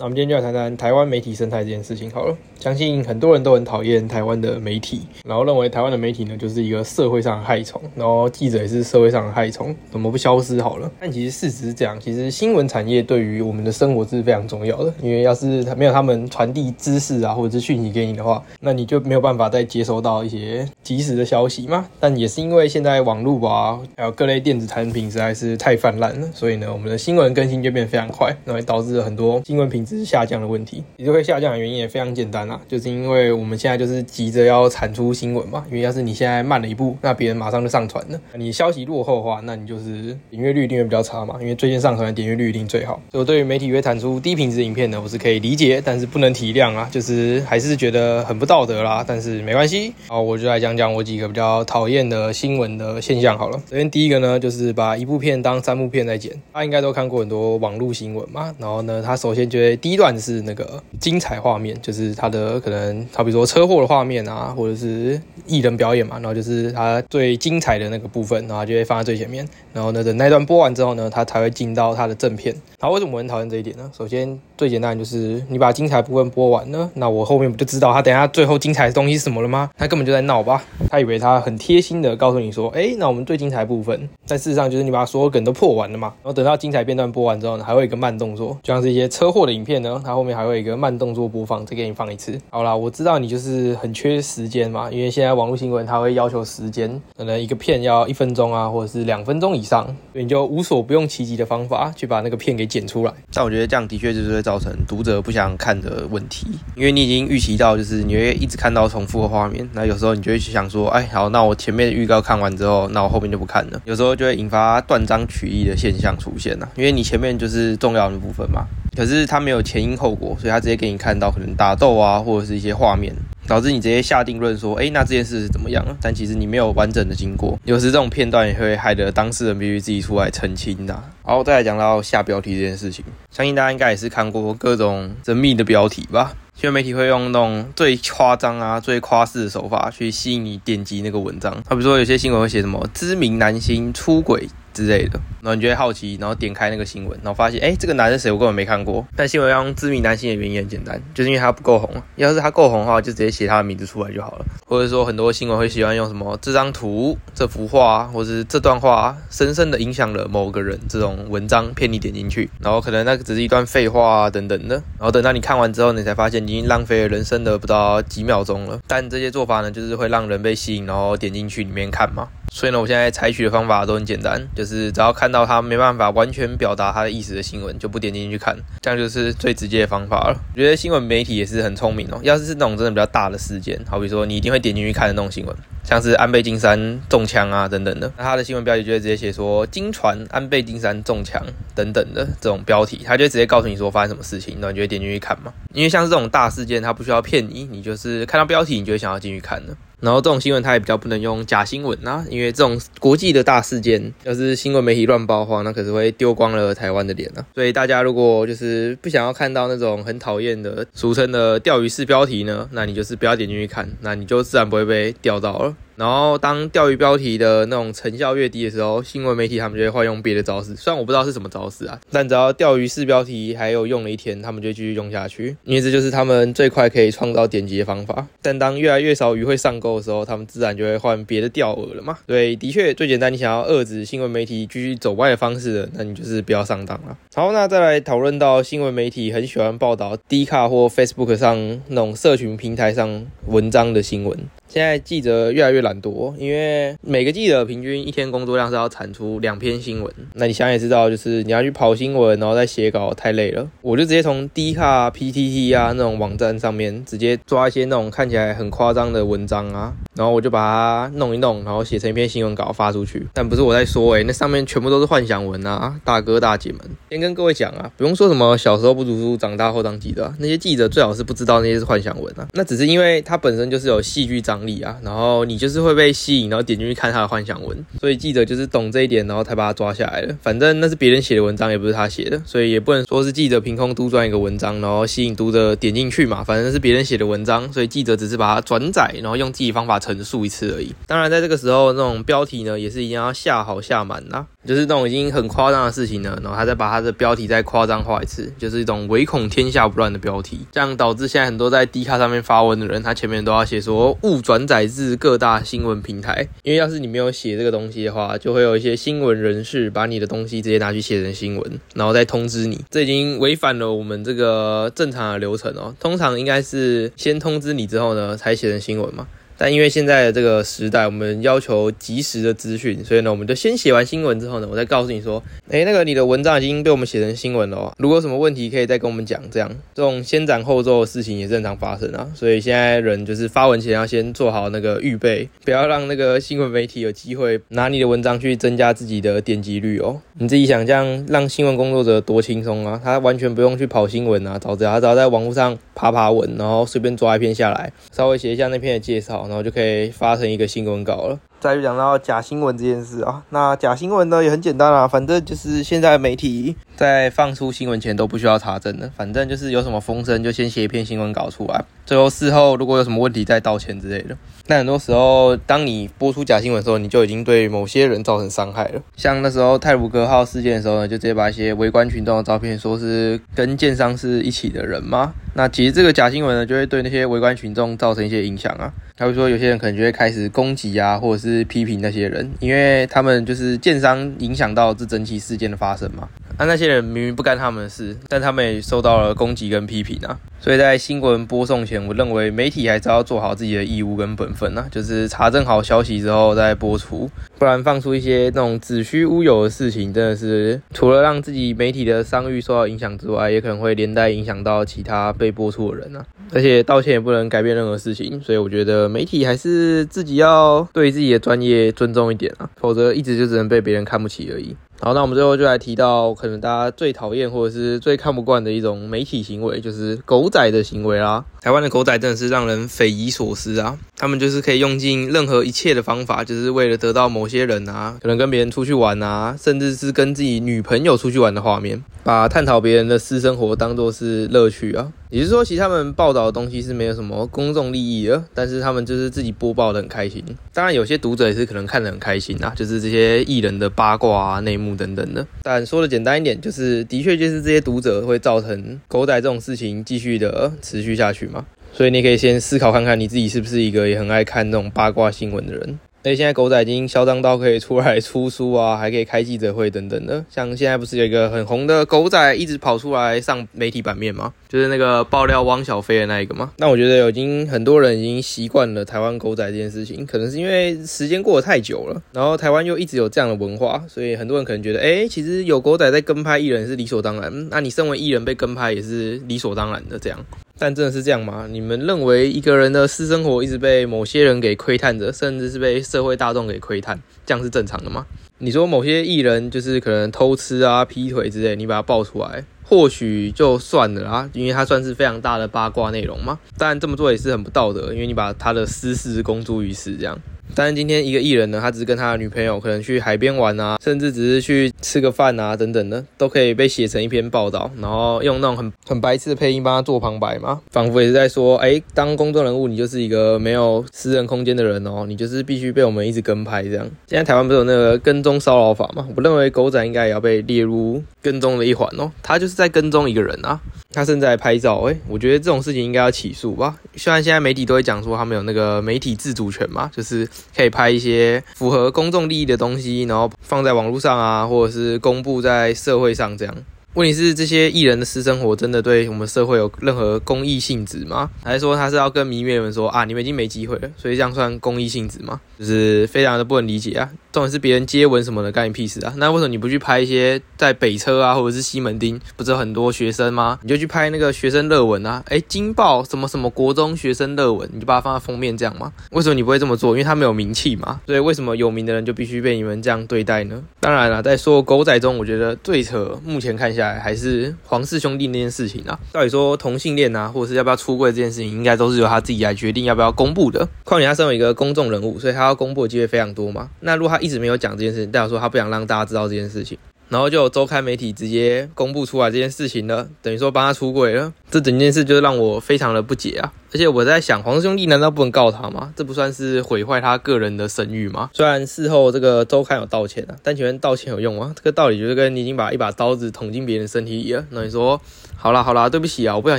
那我们今天就来谈谈台湾媒体生态这件事情好了。相信很多人都很讨厌台湾的媒体，然后认为台湾的媒体呢就是一个社会上的害虫，然后记者也是社会上的害虫，怎么不消失好了？但其实事实是这样，其实新闻产业对于我们的生活是非常重要的，因为要是没有他们传递知识啊或者是讯息给你的话，那你就没有办法再接收到一些及时的消息嘛。但也是因为现在网络啊，还有各类电子产品实在是太泛滥了，所以呢，我们的新闻更新就变得非常快，那会导致很多新闻品质下降的问题。你就会下降的原因也非常简单啊，就是因为我们现在就是急着要产出新闻嘛。因为要是你现在慢了一步，那别人马上就上传了。你消息落后的话，那你就是点阅率一定会比较差嘛。因为最先上传的点阅率一定最好。所以我对于媒体会产出低品质影片呢，我是可以理解，但是不能体谅啊，就是还是觉得很不道德啦。但是没关系，好，我就来讲讲我几个比较讨厌的新闻的现象好了。首先第一个呢，就是把一部片当三部片在剪。大家应该都看过很多网络新闻嘛。然后呢，他首先就会第一段是那个精彩画面，就是他的可能，好比说车祸的画面啊，或者是艺人表演嘛，然后就是他最精彩的那个部分，然后就会放在最前面。然后呢，等那段播完之后呢，他才会进到他的正片。好，为什么我很讨厌这一点呢？首先最简单就是你把精彩部分播完了，那我后面不就知道他等下最后精彩的东西是什么了吗？他根本就在闹吧？他以为他很贴心的告诉你说，哎，那我们最精彩部分，但事实上就是你把所有梗都破完了嘛。然后等到精彩片段播完之后呢，还会有一个慢动作，就像是一些车祸的影片呢，它后面还会有一个慢动作播放，再给你放一次。好啦，我知道你就是很缺时间嘛，因为现在网络新闻它会要求时间，可能一个片要一分钟啊，或者是两分钟以上，所以你就无所不用其极的方法去把那个片给剪出来。但我觉得这样的确就是会造成读者不想看的问题，因为你已经预期到就是你会一直看到重复的画面，那有时候你就会想说，哎，好，那我前面的预告看完之后，那我后面就不看了。有时候就会引发断章取义的现象出现了，因为你前面就是重要的部分嘛。可是他没有前因后果，所以他直接给你看到可能打斗啊，或者是一些画面，导致你直接下定论说，哎，那这件事是怎么样？但其实你没有完整的经过，有时这种片段也会害得当事人必须自己出来澄清的。好，再来讲到下标题这件事情，相信大家应该也是看过各种神秘的标题吧？新闻媒体会用那种最夸张啊、最夸饰的手法去吸引你点击那个文章，他比如说有些新闻会写什么知名男星出轨。之类的，然后你就会好奇，然后点开那个新闻，然后发现，哎，这个男是谁？我根本没看过。但新闻要用知名男性的原因很简单，就是因为他不够红。要是他够红的话，就直接写他的名字出来就好了。或者说，很多新闻会喜欢用什么这张图、这幅画，或是这段话，深深的影响了某个人这种文章，骗你点进去。然后可能那个只是一段废话等等的。然后等到你看完之后，你才发现已经浪费了人生的不到几秒钟了。但这些做法呢，就是会让人被吸引，然后点进去里面看嘛。所以呢，我现在采取的方法都很简单，就是只要看到他没办法完全表达他的意思的新闻，就不点进去看，这样就是最直接的方法了。我觉得新闻媒体也是很聪明哦，要是是那种真的比较大的事件，好比说你一定会点进去看的那种新闻，像是安倍晋三中枪啊等等的，那他的新闻标题就会直接写说“惊传安倍晋三中枪”等等的这种标题，他就直接告诉你说发生什么事情，那你就会点进去看嘛。因为像是这种大事件，他不需要骗你，你就是看到标题，你就会想要进去看的。然后这种新闻它也比较不能用假新闻啊，因为这种国际的大事件，要是新闻媒体乱报的话，那可是会丢光了台湾的脸啊。所以大家如果就是不想要看到那种很讨厌的俗称的钓鱼式标题呢，那你就是不要点进去看，那你就自然不会被钓到了。然后当钓鱼标题的那种成效越低的时候，新闻媒体他们就会换用别的招式。虽然我不知道是什么招式啊，但只要钓鱼式标题还有用了一天，他们就继续用下去，因为这就是他们最快可以创造点击的方法。但当越来越少鱼会上钩的时候，他们自然就会换别的钓饵了嘛。对，的确最简单，你想要遏制新闻媒体继续走歪的方式的，那你就是不要上当了。好，那再来讨论到新闻媒体很喜欢报道 D 卡或 Facebook 上那种社群平台上文章的新闻。现在记者越来越懒惰，因为每个记者平均一天工作量是要产出两篇新闻。那你想也知道，就是你要去跑新闻，然后再写稿，太累了。我就直接从 D 卡、PTT 啊那种网站上面直接抓一些那种看起来很夸张的文章啊，然后我就把它弄一弄，然后写成一篇新闻稿发出去。但不是我在说，诶，那上面全部都是幻想文啊，大哥大姐们，先跟各位讲啊，不用说什么小时候不读书，长大后当记者，那些记者最好是不知道那些是幻想文啊，那只是因为他本身就是有戏剧张。力啊，然后你就是会被吸引，然后点进去看他的幻想文，所以记者就是懂这一点，然后才把他抓下来了。反正那是别人写的文章，也不是他写的，所以也不能说是记者凭空杜撰一个文章，然后吸引读者点进去嘛。反正是别人写的文章，所以记者只是把它转载，然后用自己方法陈述一次而已。当然，在这个时候，那种标题呢，也是一定要下好下满啦。就是那种已经很夸张的事情呢，然后他再把他的标题再夸张化一次，就是一种唯恐天下不乱的标题，这样导致现在很多在 D 卡上面发文的人，他前面都要写说误转载至各大新闻平台，因为要是你没有写这个东西的话，就会有一些新闻人士把你的东西直接拿去写成新闻，然后再通知你，这已经违反了我们这个正常的流程哦，通常应该是先通知你之后呢，才写成新闻嘛。但因为现在的这个时代，我们要求及时的资讯，所以呢，我们就先写完新闻之后呢，我再告诉你说，哎，那个你的文章已经被我们写成新闻了，如果有什么问题可以再跟我们讲，这样这种先斩后奏的事情也正常发生啊。所以现在人就是发文前要先做好那个预备，不要让那个新闻媒体有机会拿你的文章去增加自己的点击率哦。你自己想这样让新闻工作者多轻松啊，他完全不用去跑新闻啊，找只要只要在网络上爬爬文，然后随便抓一篇下来，稍微写一下那篇的介绍。然后就可以发成一个新闻稿了。再就讲到假新闻这件事啊，那假新闻呢也很简单啊，反正就是现在媒体在放出新闻前都不需要查证的，反正就是有什么风声就先写一篇新闻稿出来，最后事后如果有什么问题再道歉之类的。但很多时候，当你播出假新闻的时候，你就已经对某些人造成伤害了。像那时候泰鲁格号事件的时候呢，就直接把一些围观群众的照片说是跟建商是一起的人吗？那其实这个假新闻呢，就会对那些围观群众造成一些影响啊。他会说，有些人可能就会开始攻击啊，或者是批评那些人，因为他们就是建商影响到这整起事件的发生嘛。那那些人明明不干他们的事，但他们也受到了攻击跟批评啊。所以在新闻播送前，我认为媒体还是要做好自己的义务跟本分啊，就是查证好消息之后再播出，不然放出一些那种子虚乌有的事情，真的是除了让自己媒体的商誉受到影响之外，也可能会连带影响到其他被播出的人啊。而且道歉也不能改变任何事情，所以我觉得媒体还是自己要对自己的专业尊重一点啊，否则一直就只能被别人看不起而已。好，那我们最后就来提到可能大家最讨厌或者是最看不惯的一种媒体行为，就是狗仔的行为啦。台湾的狗仔真的是让人匪夷所思啊！他们就是可以用尽任何一切的方法，就是为了得到某些人啊，可能跟别人出去玩啊，甚至是跟自己女朋友出去玩的画面，把探讨别人的私生活当做是乐趣啊。也就是说，其实他们报道的东西是没有什么公众利益的，但是他们就是自己播报的很开心。当然，有些读者也是可能看得很开心啊，就是这些艺人的八卦啊、内幕等等的。但说的简单一点，就是的确就是这些读者会造成狗仔这种事情继续的持续下去嘛。所以你可以先思考看看，你自己是不是一个也很爱看那种八卦新闻的人。所以现在狗仔已经嚣张到可以出来出书啊，还可以开记者会等等的。像现在不是有一个很红的狗仔一直跑出来上媒体版面吗？就是那个爆料汪小菲的那一个吗？那我觉得已经很多人已经习惯了台湾狗仔这件事情，可能是因为时间过得太久了，然后台湾又一直有这样的文化，所以很多人可能觉得，哎，其实有狗仔在跟拍艺人是理所当然。那你身为艺人被跟拍也是理所当然的这样。但真的是这样吗？你们认为一个人的私生活一直被某些人给窥探着，甚至是被社会大众给窥探，这样是正常的吗？你说某些艺人就是可能偷吃啊、劈腿之类，你把他爆出来，或许就算了啊，因为他算是非常大的八卦内容嘛。但这么做也是很不道德，因为你把他的私事公诸于世，这样。但是今天一个艺人呢，他只是跟他的女朋友可能去海边玩啊，甚至只是去吃个饭啊，等等的，都可以被写成一篇报道，然后用那种很很白痴的配音帮他做旁白嘛，仿佛也是在说，哎，当公众人物，你就是一个没有私人空间的人哦，你就是必须被我们一直跟拍这样。现在台湾不是有那个跟踪骚扰法嘛？我认为狗仔应该也要被列入跟踪的一环哦，他就是在跟踪一个人啊。他正在拍照，哎，我觉得这种事情应该要起诉吧。虽然现在媒体都会讲说他们有那个媒体自主权嘛，就是可以拍一些符合公众利益的东西，然后放在网络上啊，或者是公布在社会上这样。问题是这些艺人的私生活真的对我们社会有任何公益性质吗？还是说他是要跟迷妹们说啊，你们已经没机会了，所以这样算公益性质吗？就是非常的不能理解啊。重点是别人接吻什么的，干你屁事啊？那为什么你不去拍一些在北车啊，或者是西门町，不是有很多学生吗？你就去拍那个学生热吻啊？哎，惊爆什么什么国中学生热吻，你就把它放在封面这样吗？为什么你不会这么做？因为他没有名气嘛。所以为什么有名的人就必须被你们这样对待呢？当然了，在说狗仔中，我觉得最扯，目前看下来还是黄氏兄弟那件事情啊。到底说同性恋啊，或者是要不要出柜这件事情，应该都是由他自己来决定要不要公布的。况且他身为一个公众人物，所以他要公布的机会非常多嘛。那如果他一一直没有讲这件事情，代表说他不想让大家知道这件事情，然后就有周刊媒体直接公布出来这件事情了，等于说帮他出轨了。这整件事就让我非常的不解啊。而且我在想，黄氏兄弟难道不能告他吗？这不算是毁坏他个人的声誉吗？虽然事后这个周刊有道歉啊，但请问道歉有用吗？这个道理就是跟你已经把一把刀子捅进别人身体里了，那你说好啦好啦，对不起啊，我不小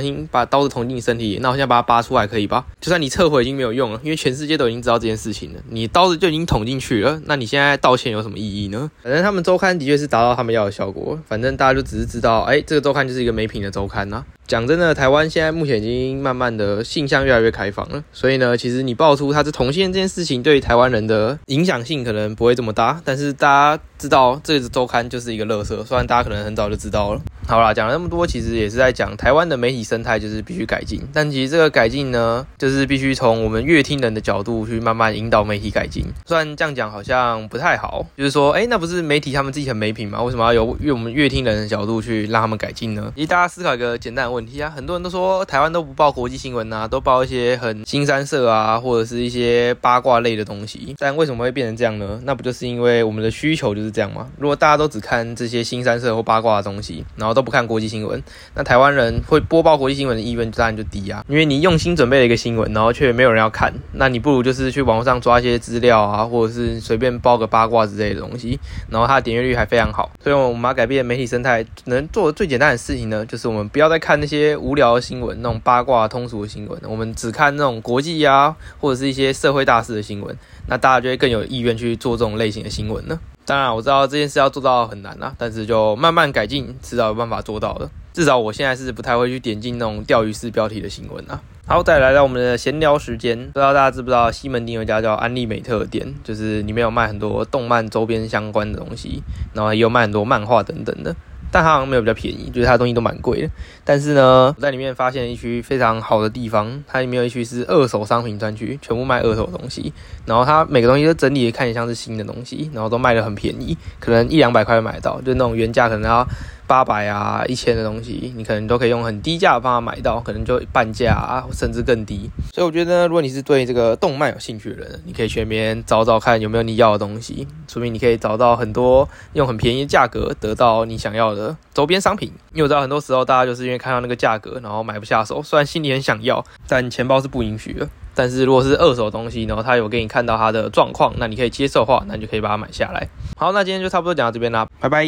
心把刀子捅进身体，那我现在把它拔出来可以吧？就算你撤回已经没有用了，因为全世界都已经知道这件事情了，你刀子就已经捅进去了，那你现在道歉有什么意义呢？反正他们周刊的确是达到他们要的效果，反正大家就只是知道，哎，这个周刊就是一个没品的周刊呐。讲真的，台湾现在目前已经慢慢的性向越来越开放了，所以呢，其实你爆出他是同性恋这件事情，对台湾人的影响性可能不会这么大，但是大家知道这个周刊就是一个乐色，虽然大家可能很早就知道了。好啦，讲了那么多，其实也是在讲台湾的媒体生态就是必须改进，但其实这个改进呢，就是必须从我们乐听人的角度去慢慢引导媒体改进。虽然这样讲好像不太好，就是说，哎，那不是媒体他们自己很没品吗？为什么要由用我们乐听人的角度去让他们改进呢？其实大家思考一个简单的问。问题啊，很多人都说台湾都不报国际新闻呐，都报一些很新三色啊，或者是一些八卦类的东西。但为什么会变成这样呢？那不就是因为我们的需求就是这样吗？如果大家都只看这些新三色或八卦的东西，然后都不看国际新闻，那台湾人会播报国际新闻的意愿当然就低啊。因为你用心准备了一个新闻，然后却没有人要看，那你不如就是去网络上抓一些资料啊，或者是随便报个八卦之类的东西，然后它的点阅率还非常好。所以我们要改变媒体生态，能做的最简单的事情呢，就是我们不要再看那些。无聊的新闻，那种八卦通俗的新闻，我们只看那种国际呀，或者是一些社会大事的新闻，那大家就会更有意愿去做这种类型的新闻呢。当然，我知道这件事要做到很难啊，但是就慢慢改进，迟早有办法做到的。至少我现在是不太会去点进那种钓鱼式标题的新闻啊。好，再来到我们的闲聊时间，不知道大家知不知道西门町有一家叫安利美特店，就是里面有卖很多动漫周边相关的东西，然后也有卖很多漫画等等的。但它好像没有比较便宜，就是它的东西都蛮贵的。但是呢，我在里面发现一区非常好的地方，它里面有一区是二手商品专区，全部卖二手东西。然后它每个东西都整理的，看起来像是新的东西，然后都卖的很便宜，可能一两百块买到，就那种原价可能要。八百啊，一千的东西，你可能都可以用很低价的方法买到，可能就半价啊，甚至更低。所以我觉得，如果你是对这个动漫有兴趣的人，你可以去那边找找看有没有你要的东西，说明你可以找到很多用很便宜的价格得到你想要的周边商品。因为我知道很多时候大家就是因为看到那个价格，然后买不下手，虽然心里很想要，但钱包是不允许的。但是如果是二手东西，然后他有给你看到它的状况，那你可以接受的话，那你就可以把它买下来。好，那今天就差不多讲到这边啦，拜拜。